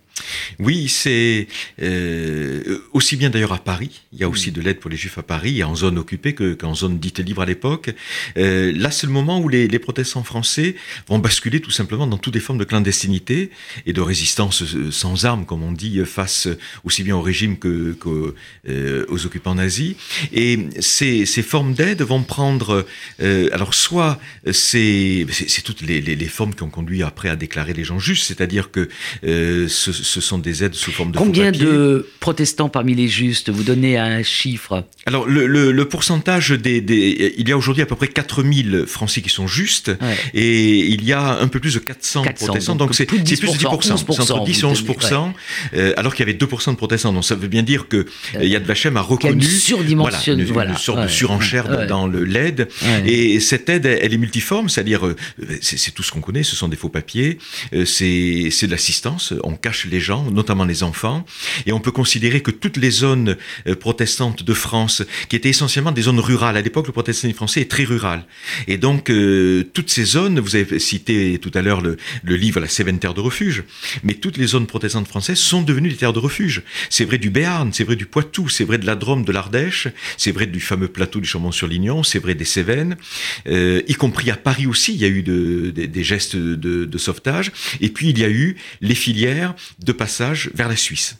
Oui, c'est euh, aussi bien d'ailleurs à Paris. Il y a aussi mm. de l'aide pour les Juifs à Paris, en zone occupée qu'en zone dite libre à l'époque. Euh, là, c'est le moment où les, les, protestants français vont basculer tout simplement dans toutes les formes de clandestinité et de résistance euh, sans armes, comme on dit, face aussi bien au régime que, qu'aux euh, occupants nazis. Et ces, ces formes d'aide vont prendre, euh, alors soit c'est, c'est, toutes les, les, les, formes qui ont conduit après à déclarer les gens justes, c'est-à-dire que ce ce sont des aides sous forme de Combien de protestants parmi les justes Vous donnez un chiffre. Alors, le, pourcentage des, des, Il y a aujourd'hui à peu près 4000 Français qui sont justes, et il y a un peu plus de 400, protestants, donc c'est plus de 10%, 10% c'est entre 10 et 11%, euh, alors qu'il y avait 2% de protestants. Donc ça veut bien dire que euh, Yad Vashem a reconnu voilà, une, une, sorte de surenchère dans le l'aide, et cette aide, elle est multiforme, c'est-à-dire, euh, c'est tout ce qu'on connaît, ce sont des faux papiers, c'est de l'assistance, on cache les gens, notamment les enfants. Et on peut considérer que toutes les zones euh, protestantes de France, qui étaient essentiellement des zones rurales, à l'époque le protestantisme français est très rural. Et donc euh, toutes ces zones, vous avez cité tout à l'heure le, livre La Cévennes Terre de refuge, mais toutes les zones protestantes françaises sont devenues des terres de refuge. C'est vrai du Béarn, c'est vrai du Poitou, c'est vrai de la Drôme, de l'Ardèche, c'est vrai du fameux plateau du Chambon-sur-Lignon, c'est vrai des Cévennes, euh, y compris à Paris aussi, il y a eu des gestes de, de sauvetage. Et puis il y a eu les filières de passage vers la Suisse.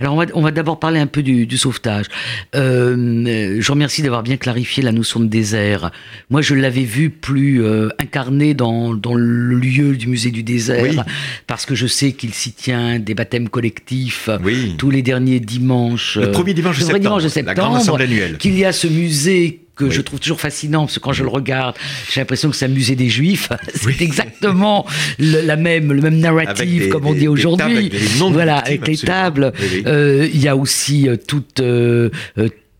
Alors on va, on va d'abord parler un peu du, du sauvetage. Euh, je remercie d'avoir bien clarifié la notion de désert. Moi, je l'avais vu plus euh, incarné dans, dans, le lieu du musée du désert, parce que je sais qu'il s'y tient des baptêmes collectifs tous les derniers dimanches. Le premier dimanche de septembre, dimanche de septembre la grande assemblée annuelle. Qu'il y a ce musée que je trouve toujours fascinant, parce que quand je le regarde, j'ai l'impression que c'est un musée des Juifs. c'est exactement le, la même, le même narrative, comme on dit aujourd'hui. Voilà, avec les tables. Euh, il y a aussi euh, toute euh,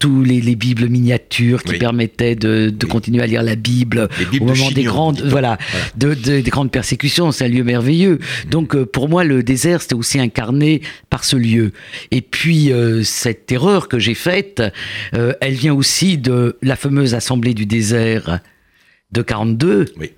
tous les, les, bibles miniatures qui permettaient de, de continuer à lire la Bible au moment des grandes, voilà, De, de, des grandes persécutions. C'est un lieu merveilleux. Mm. Donc euh, pour moi, le désert, c'était aussi incarné par ce lieu. Et puis euh, cette erreur que j'ai faite, euh, elle vient aussi de la fameuse assemblée du désert de 42. Oui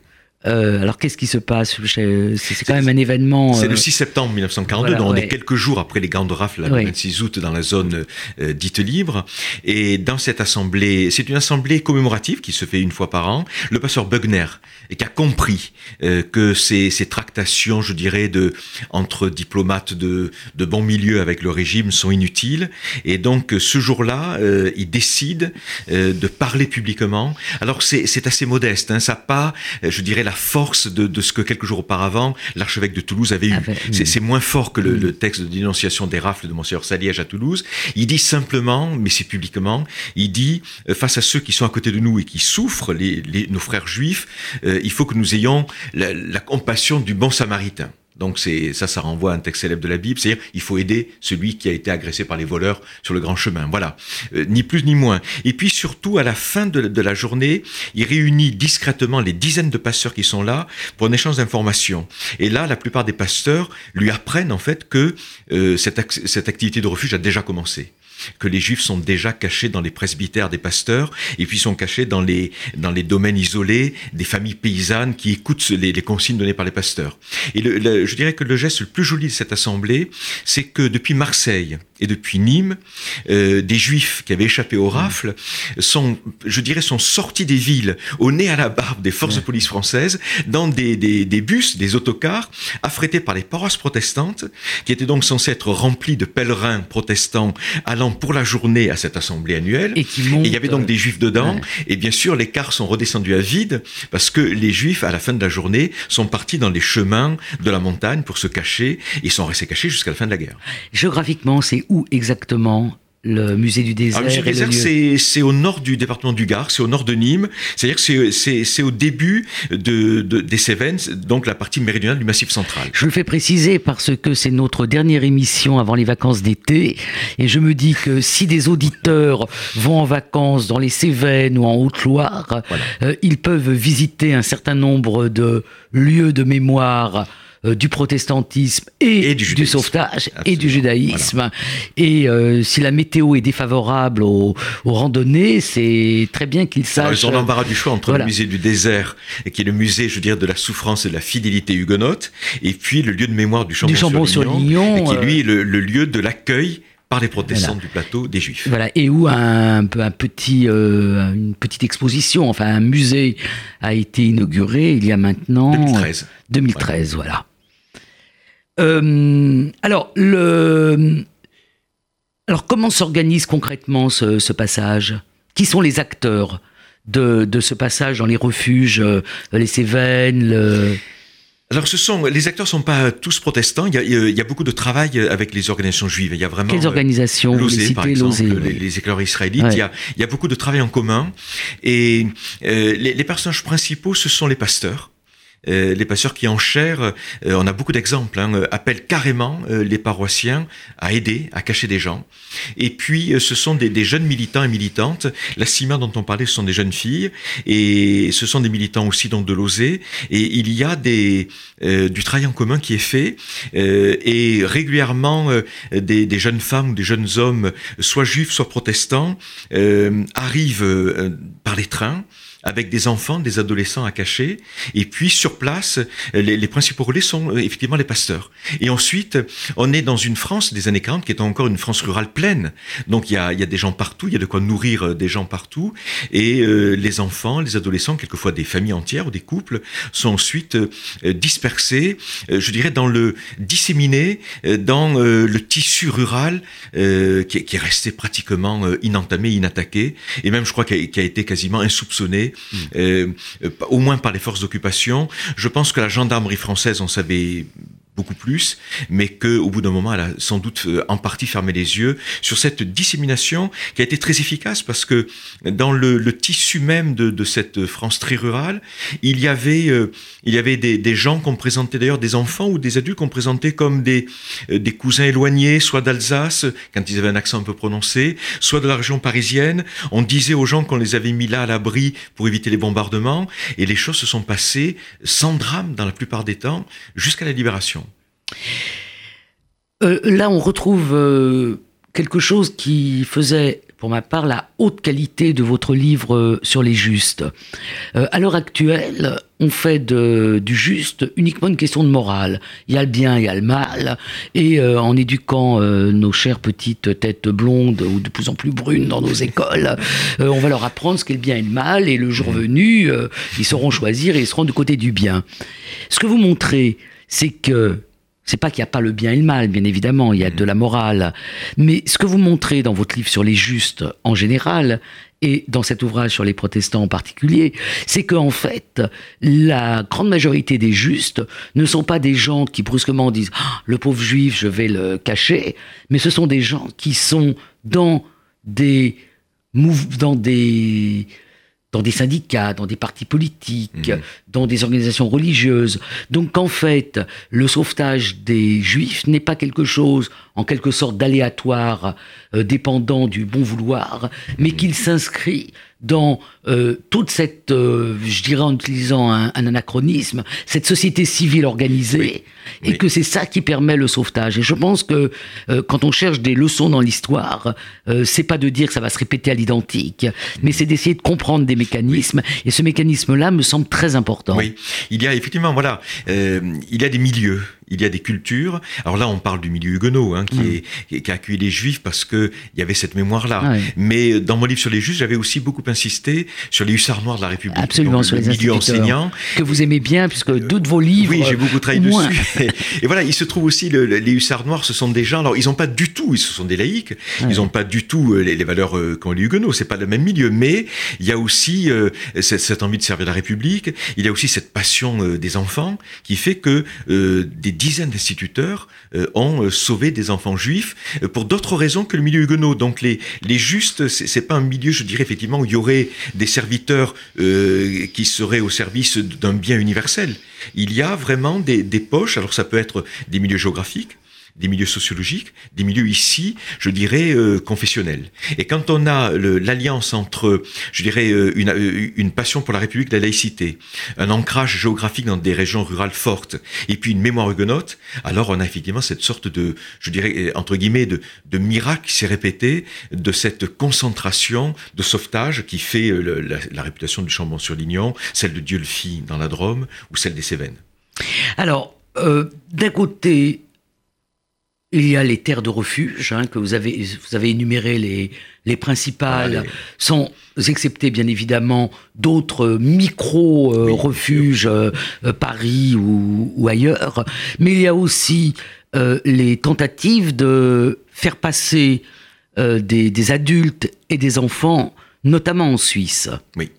euh, alors qu'est-ce qui se passe C'est quand même un événement. C'est le 6 euh, septembre 1942, donc on est quelques jours après les grandes rafles, le 26 août, dans la zone euh, dite libre. Et dans cette assemblée, c'est une assemblée commémorative qui se fait une fois par an. Le pasteur Bugner, et qui a compris que ces, ces, tractations, je dirais, de entre diplomates de, de bon milieu avec le régime sont inutiles. Et donc ce jour-là, il décide de parler publiquement. Alors c'est assez modeste, hein, ça pas, je dirais, la force de, ce que quelques jours auparavant, l'archevêque de Toulouse avait eu. c'est moins fort que le, texte de dénonciation des rafles de Monseigneur Saliège à Toulouse. Il dit simplement, mais c'est publiquement, il dit, euh, face à ceux qui sont à côté de nous et qui souffrent, les, nos frères juifs, euh, il faut que nous ayons la compassion du bon samaritain. Donc c'est ça, ça renvoie à un texte célèbre de la Bible, c'est-à-dire il faut aider celui qui a été agressé par les voleurs sur le grand chemin. Voilà, euh, ni plus ni moins. Et puis surtout à la fin de, la journée, il réunit discrètement les dizaines de pasteurs qui sont là pour un échange d'informations. Et là, la plupart des pasteurs lui apprennent en fait que euh, cette, cette activité de refuge a déjà commencé que les juifs sont déjà cachés dans les presbytères des pasteurs et puis sont cachés dans les, dans les domaines isolés des familles paysannes qui écoutent les, les consignes données par les pasteurs. Et je dirais que le geste le plus joli de cette assemblée, c'est que depuis Marseille et depuis Nîmes, euh, des juifs qui avaient échappé aux rafles sont, je dirais, sont sortis des villes au nez à la barbe des forces de police françaises dans des, des, des bus, des autocars affrétés par les paroisses protestantes qui étaient donc censés être remplis de pèlerins protestants allant pour la journée à cette assemblée annuelle. Et, il y avait donc des juifs dedans. Et bien sûr, les cars sont redescendus à vide parce que les juifs, à la fin de la journée, sont partis dans les chemins de la montagne pour se cacher. Et sont restés cachés jusqu'à la fin de la guerre. Géographiquement, c'est où exactement le musée du désert. le musée du désert, c'est au nord du département du Gard, c'est au nord de Nîmes. C'est-à-dire que c'est au début de, de, des Cévennes, donc la partie méridionale du Massif central. Je le fais préciser parce que c'est notre dernière émission avant les vacances d'été, et je me dis que si des auditeurs vont en vacances dans les Cévennes ou en Haute-Loire, euh, ils peuvent visiter un certain nombre de lieux de mémoire euh, du protestantisme et, du, sauvetage et du judaïsme. Et euh, si la météo est défavorable aux, randonnées, c'est très bien qu'ils sachent. ils ont l'embarras du choix entre le musée du désert, qui est le musée, je veux dire, de la souffrance et de la fidélité huguenote, et puis le lieu de mémoire du Chambon-sur-Lignon, qui lui est le, lieu de l'accueil par les protestants du plateau des Juifs. Voilà, et où un, un petit, euh, une petite exposition, enfin un musée a été inauguré il y a maintenant 2013. 2013, voilà. Euh, alors, le... alors, comment s'organise concrètement ce, passage? Qui sont les acteurs de, de, ce passage dans les refuges, euh, les Cévennes Alors, ce sont les acteurs sont pas tous protestants. Il y, a, il y, a, beaucoup de travail avec les organisations juives. Il y a vraiment quelles organisations? Par exemple, les, les, éclaireurs israélites. Il, y a, il, y a, beaucoup de travail en commun. Et euh, les, les personnages principaux, ce sont les pasteurs. Euh, les pasteurs qui en euh, on a beaucoup d'exemples, hein, euh, appellent carrément les paroissiens à aider, à cacher des gens. Et puis, ce sont des, jeunes militants et militantes. La CIMA dont on parlait, ce sont des jeunes filles, et ce sont des militants aussi donc de l'OSE. Et il y a des, du travail en commun qui est fait, et régulièrement, des, des, jeunes femmes ou des jeunes hommes, soit juifs, soit protestants, arrivent, par les trains avec des enfants, des adolescents à cacher. Et puis sur place, les, les, principaux relais sont euh, effectivement les pasteurs. Et ensuite, on est dans une France des années 40 qui est encore une France rurale pleine. Donc il y a, y a des gens partout, il y a de quoi nourrir euh, des gens partout. Et euh, les enfants, les adolescents, quelquefois des familles entières ou des couples, sont ensuite dispersés, je dirais, dans le disséminés dans le tissu rural qui, qui, est resté pratiquement inentamé, inattaqué, et même je crois qui a, qui a été quasiment insoupçonné euh, au moins par les forces d'occupation. Je pense que la gendarmerie française en savait beaucoup plus, mais qu'au bout d'un moment, elle a sans doute euh, en partie fermé les yeux sur cette dissémination qui a été très efficace parce que dans le, le tissu même de, de, cette France très rurale, il y avait, euh, il y avait des, des gens qu'on présentait d'ailleurs, des enfants ou des adultes qu'on présentait comme des, euh, des cousins éloignés, soit d'Alsace, quand ils avaient un accent un peu prononcé, soit de la région parisienne. On disait aux gens qu'on les avait mis là à l'abri pour éviter les bombardements, et les choses se sont passées sans drame dans la plupart des temps, jusqu'à la libération. Euh, là, on retrouve euh, quelque chose qui faisait, pour ma part, la haute qualité de votre livre euh, sur les justes. Euh, à l'heure actuelle, on fait de, du juste uniquement une question de morale. Il y a le bien, il y a le mal, et euh, en éduquant nos chères petites têtes blondes ou de plus en plus brunes dans nos écoles, on va leur apprendre ce qu'est le bien et le mal, et le jour venu, ils sauront choisir et ils seront du côté du bien. Ce que vous montrez, c'est que c'est pas qu'il n'y a pas le bien et le mal, bien évidemment, il y a de la morale. Mais ce que vous montrez dans votre livre sur les justes en général, et dans cet ouvrage sur les protestants en particulier, c'est qu'en fait, la grande majorité des justes ne sont pas des gens qui brusquement disent ah, le pauvre juif, je vais le cacher, mais ce sont des gens qui sont dans des dans des dans des syndicats, dans des partis politiques, mmh. dans des organisations religieuses. Donc en fait, le sauvetage des juifs n'est pas quelque chose en quelque sorte d'aléatoire, euh, dépendant du bon vouloir, mais qu'il s'inscrit dans euh, toute cette, euh, je dirais en utilisant un, un, anachronisme, cette société civile organisée, et oui. que c'est ça qui permet le sauvetage. Et je pense que euh, quand on cherche des leçons dans l'histoire, euh, c'est pas de dire que ça va se répéter à l'identique, mais c'est d'essayer de comprendre des mécanismes. Et ce mécanisme-là me semble très important. Oui, il y a effectivement, voilà, euh, il y a des milieux il y a des cultures. Alors là, on parle du milieu huguenot, hein, qui, mmh. est, qui a accueilli les juifs parce que il y avait cette mémoire-là. Oui. Mais dans mon livre sur les juifs, j'avais aussi beaucoup insisté sur les hussards noirs de la République. Absolument, Donc, sur le les milieu enseignant. Que vous aimez bien, puisque deux de vos livres. Oui, j'ai beaucoup travaillé dessus. Et, et, voilà, il se trouve aussi, le, le, les hussards noirs, ce sont des gens, alors ils n'ont pas du tout, ils sont des laïcs, ils n'ont pas du tout les, les valeurs euh, qu'ont les huguenots, c'est pas le même milieu, mais il y a aussi euh, cette, cette, envie de servir la République, il y a aussi cette passion euh, des enfants qui fait que euh, des dizaines d'instituteurs euh, ont euh, sauvé des enfants juifs euh, pour d'autres raisons que le milieu huguenot. Donc les, les justes, c'est pas un milieu, je dirais effectivement, où il y aurait des serviteurs qui seraient au service d'un bien universel. Il y a vraiment des, des poches, alors ça peut être des milieux géographiques, des milieux sociologiques, des milieux ici, je dirais, euh, confessionnels. Et quand on a l'alliance entre, je dirais, euh, une, euh, une, passion pour la République, la laïcité, un ancrage géographique dans des régions rurales fortes, et puis une mémoire huguenote, alors on a effectivement cette sorte de, je dirais, entre guillemets, de, miracle qui s'est répété, de cette concentration de sauvetage qui fait la, réputation du Chambon-sur-Lignon, celle de Dieu le Fit dans la Drôme, ou celle des Cévennes. Alors, d'un côté, il y a les terres de refuge, hein, que vous avez, vous avez énuméré les, les principales, Allez. sans excepter bien évidemment d'autres micro-refuges, euh, oui, euh, Paris ou, ou, ailleurs. Mais il y a aussi euh, les tentatives de faire passer euh, des, des adultes et des enfants, notamment en Suisse. Oui.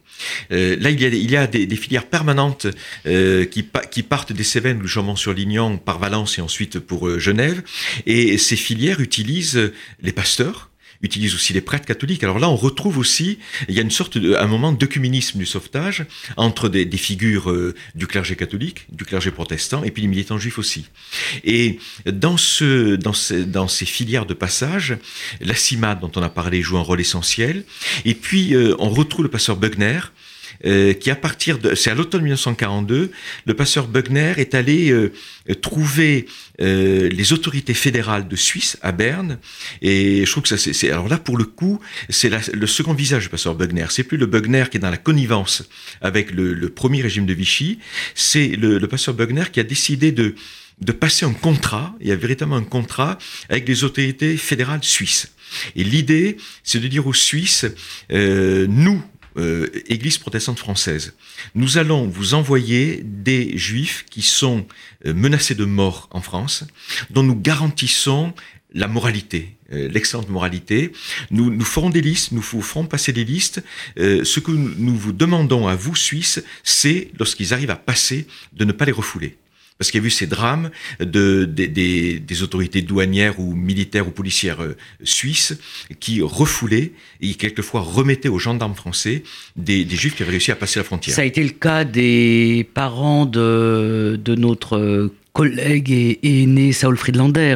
Euh, là, il y a, il y a des, des, filières permanentes euh, qui, qui, partent des Cévennes ou Chaumont-sur-Lignon par Valence et ensuite pour euh, Genève. Et ces filières utilisent les pasteurs, utilise aussi les prêtres catholiques. Alors là, on retrouve aussi, il y a une sorte de, un moment d'œcuménisme du sauvetage entre des, des figures euh, du clergé catholique, du clergé protestant, et puis les militants juifs aussi. Et dans, ce, dans, dans ces filières de passage, la CIMAD dont on a parlé joue un rôle essentiel. Et puis, euh, on retrouve le pasteur Bugner, euh, qui à partir de, c'est à l'automne 1942, le pasteur Bugner est allé euh, trouver euh, les autorités fédérales de Suisse à Berne, et je trouve que ça c'est, alors là pour le coup, c'est le second visage du pasteur Bugner. C'est plus le Bugner qui est dans la connivence avec le, le premier régime de Vichy, c'est le, le pasteur Bugner qui a décidé de de passer un contrat, il y a véritablement un contrat avec les autorités fédérales suisses. Et l'idée, c'est de dire aux Suisses, euh, nous, euh, Église protestante française, nous allons vous envoyer des juifs qui sont euh, menacés de mort en France, dont nous garantissons la moralité, euh, l'excellente moralité. Nous, nous ferons des listes, nous vous ferons passer des listes. ce que nous vous demandons à vous, Suisses, c'est, lorsqu'ils arrivent à passer, de ne pas les refouler parce qu'il y a eu ces drames de, des, autorités douanières ou militaires ou policières euh, suisses qui refoulaient et quelquefois remettaient aux gendarmes français des, juifs qui avaient réussi à passer la frontière. Ça a été le cas des parents de, de notre collègue et, aîné Saul Friedlander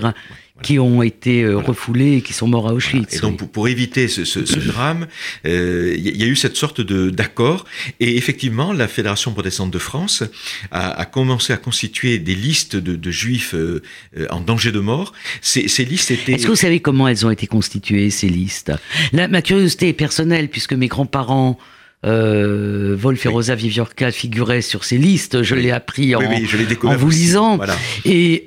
qui ont été euh, refoulés et qui sont morts à Auschwitz. Et donc, pour, éviter ce, drame, il euh, y, a eu cette sorte d'accord. Et effectivement, la Fédération protestante de France a, commencé à constituer des listes de, juifs euh, en danger de mort. Ces, ces listes étaient. Est-ce que vous savez comment elles ont été constituées, ces listes? Là, Ma curiosité est personnelle, puisque mes grands-parents. Euh, Wolf et Rosa Viviorca figuraient sur ces listes. Je l'ai appris en, en vous lisant. Voilà. Et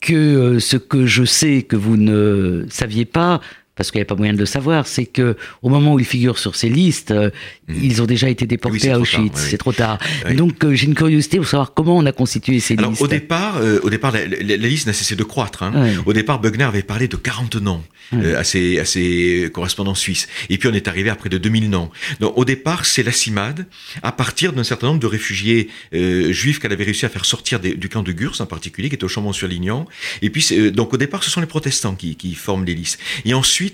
que euh, ce que je sais que vous ne saviez pas, parce qu'il n'y a pas moyen de le savoir, c'est que au moment où ils figurent sur ces listes, euh, hmm. ils ont déjà été déportés à Auschwitz. c'est trop tard. Donc euh, j'ai une curiosité pour savoir comment on a constitué ces Alors, listes. Au départ, au départ, la, liste n'a cessé de croître. Hein. Au départ, Bugner avait parlé de 40 noms à, ses, à ses correspondants suisses. Et puis on est arrivé à près de 2000 noms. Donc au départ, c'est la CIMAD, à partir d'un certain nombre de réfugiés juifs qu'elle avait réussi à faire sortir du camp de Gurs en particulier, qui était au Chambon-sur-Lignon. Et puis donc au départ, ce sont les protestants qui, qui forment les listes. Et ensuite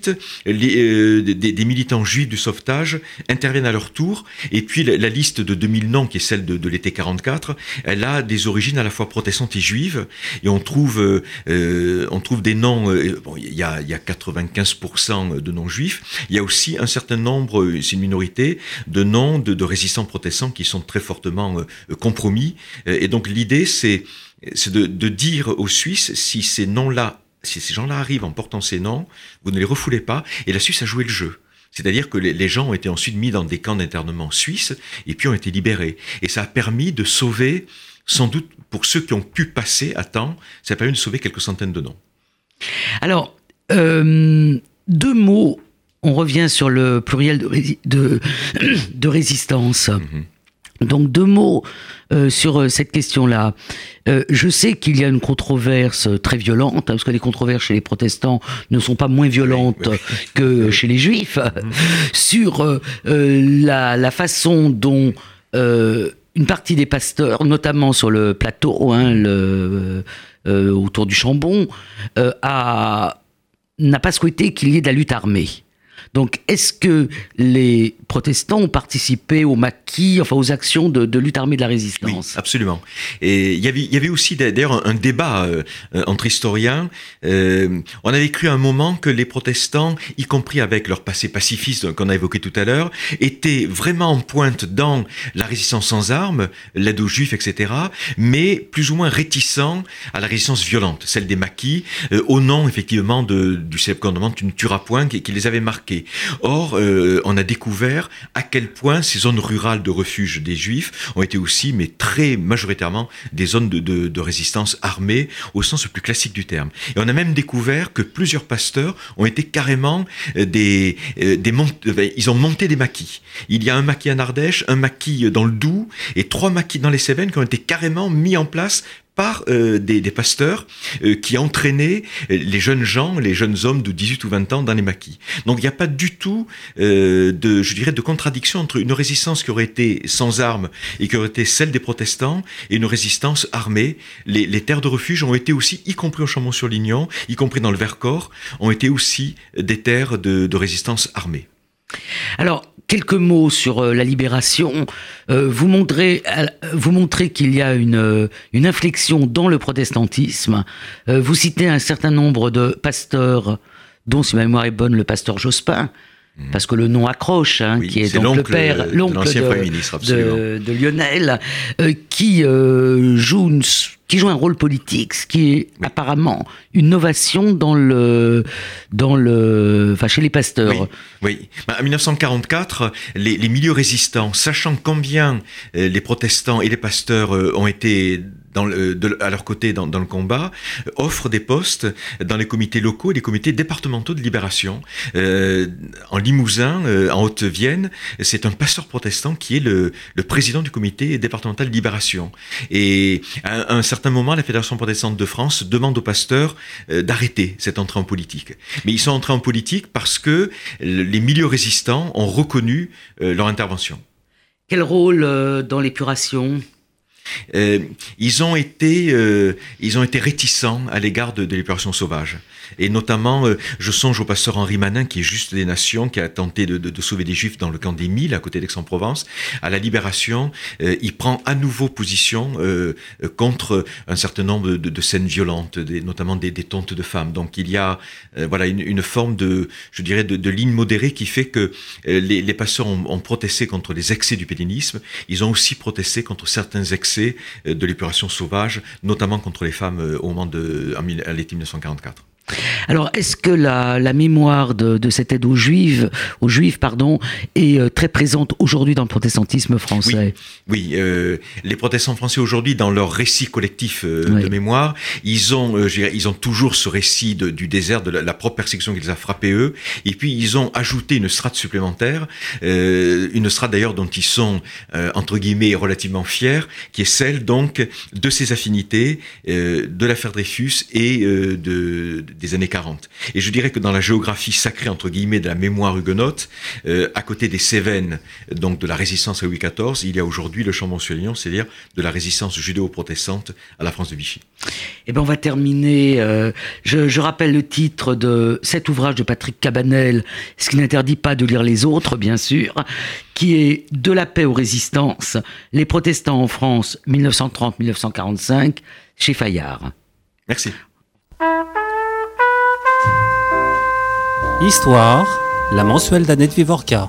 euh, des, militants juifs du sauvetage interviennent à leur tour. Et puis la, liste de 2000 noms, qui est celle de, l'été 44, elle a des origines à la fois protestantes et juives. Et on trouve, euh, euh, on trouve des noms. bon, il y a, y a 95% de noms juifs. Il y a aussi un certain nombre, c'est une minorité, de noms de, résistants protestants qui sont très fortement compromis. Et donc l'idée, c'est de, de dire aux Suisses si ces noms-là si ces gens-là arrivent en portant ces noms, vous ne les refoulez pas, et la Suisse a joué le jeu. C'est-à-dire que les gens ont été ensuite mis dans des camps d'internement suisses et puis ont été libérés. Et ça a permis de sauver, sans doute pour ceux qui ont pu passer à temps, ça a permis de sauver quelques centaines de noms. Alors, euh, deux mots, on revient sur le pluriel de, de, résistance. Mm-hmm. Donc deux mots euh, sur euh, cette question-là. Euh, je sais qu'il y a une controverse très violente, hein, parce que les controverses chez les protestants ne sont pas moins violentes que chez les juifs, mhm. sur la, façon dont une partie des pasteurs, notamment sur le plateau, hein, le, autour du Chambon, n'a pas souhaité qu'il y ait de la lutte armée. Donc, est-ce que les protestants ont participé au maquis, enfin aux actions de, lutte armée de la résistance? Oui, absolument. Et il y avait, il y avait aussi d'ailleurs un, débat euh, entre historiens. Euh, on avait cru à un moment que les protestants, y compris avec leur passé pacifiste qu'on a évoqué tout à l'heure, étaient vraiment en pointe dans la résistance sans armes, l'aide aux juifs, etc., mais plus ou moins réticents à la résistance violente, celle des maquis, euh, au nom effectivement de, du célèbre commandement Tu ne tueras point, qui, qui les avait marqués. Or, euh, on a découvert à quel point ces zones rurales de refuge des Juifs ont été aussi, mais très majoritairement, des zones de, résistance armée au sens le plus classique du terme. Et on a même découvert que plusieurs pasteurs ont été carrément euh, des, euh, des ils ont monté des maquis. Il y a un maquis en Ardèche, un maquis dans le Doubs et trois maquis dans les Cévennes qui ont été carrément mis en place par euh, des, pasteurs euh, qui entraînaient les jeunes gens, les jeunes hommes de 18 ou 20 ans dans les maquis. Donc il n'y a pas du tout euh, de, je dirais, de contradiction entre une résistance qui aurait été sans armes et qui aurait été celle des protestants et une résistance armée. Les, terres de refuge ont été aussi, y compris au Chambon-sur-Lignon, y compris dans le Vercors, ont été aussi des terres de résistance armée. Alors, quelques mots sur euh, la libération. Euh, vous montrez, euh, vous montrez qu'il y a une, une inflexion dans le protestantisme. vous citez un certain nombre de pasteurs, dont, si ma mémoire est bonne, le pasteur Jospin, Mhm. Parce que le nom accroche, hein, qui est, donc le père, l'oncle de, de, Lionel, euh, qui joue une qui joue un rôle politique, ce qui est apparemment une novation dans le, dans le, enfin chez les pasteurs. Oui. Bah, en 1944, les, les, milieux résistants, sachant combien euh, les protestants et les pasteurs euh, ont été dans à leur côté dans, dans, le combat, offrent des postes dans les comités locaux et les comités départementaux de libération. Euh, en Limousin, euh, en Haute-Vienne, c'est un pasteur protestant qui est le, le, président du comité départemental de libération. Et à un, certain moment, la Fédération protestante de France demande aux pasteurs euh, d'arrêter cette entrée en politique. Mais ils sont entrés en politique parce que les milieux résistants ont reconnu euh, leur intervention. Quel rôle dans l'épuration? Euh, ils ont été, euh, ils ont été réticents à l'égard de, de sauvage. Et notamment, euh, je songe au pasteur Henri Manin, qui est juste des nations, qui a tenté de, sauver des Juifs dans le camp des Mille, à côté d'Aix-en-Provence. À la Libération, il prend à nouveau position contre un certain nombre de, scènes violentes, notamment des, des, tontes de femmes. Donc il y a, voilà, une, forme de, je dirais, de, ligne modérée qui fait que les, les pasteurs ont, ont protesté contre les excès du pédinisme. Ils ont aussi protesté contre certains excès de l'épuration sauvage, notamment contre les femmes au moment de, à l'été 1944. Alors, est-ce que la, mémoire de, cette aide aux Juifs, aux Juifs pardon, est euh, très présente aujourd'hui dans le protestantisme français? Oui, euh, les protestants français aujourd'hui, dans leur récit collectif euh, de mémoire, ils ont, ils ont toujours ce récit du désert, de la, propre persécution qui les a frappés eux, et puis ils ont ajouté une strate supplémentaire, une strate d'ailleurs dont ils sont entre guillemets relativement fiers, qui est celle donc de ces affinités, de l'affaire Dreyfus et de des années 40. Et je dirais que dans la géographie sacrée, entre guillemets, de la mémoire huguenote, euh, à côté des Cévennes, donc de la résistance à Louis XIV, il y a aujourd'hui le Chambon-sur-Lignon, c'est-à-dire de la résistance judéo-protestante à la France de Vichy. Eh bien, on va terminer. Euh, je, je, rappelle le titre de cet ouvrage de Patrick Cabanel, ce qui n'interdit pas de lire les autres, bien sûr, qui est De la paix aux résistances, les protestants en France, 1930-1945, chez Fayard. Merci. Histoire, la mensuelle d'Annette Vivorca.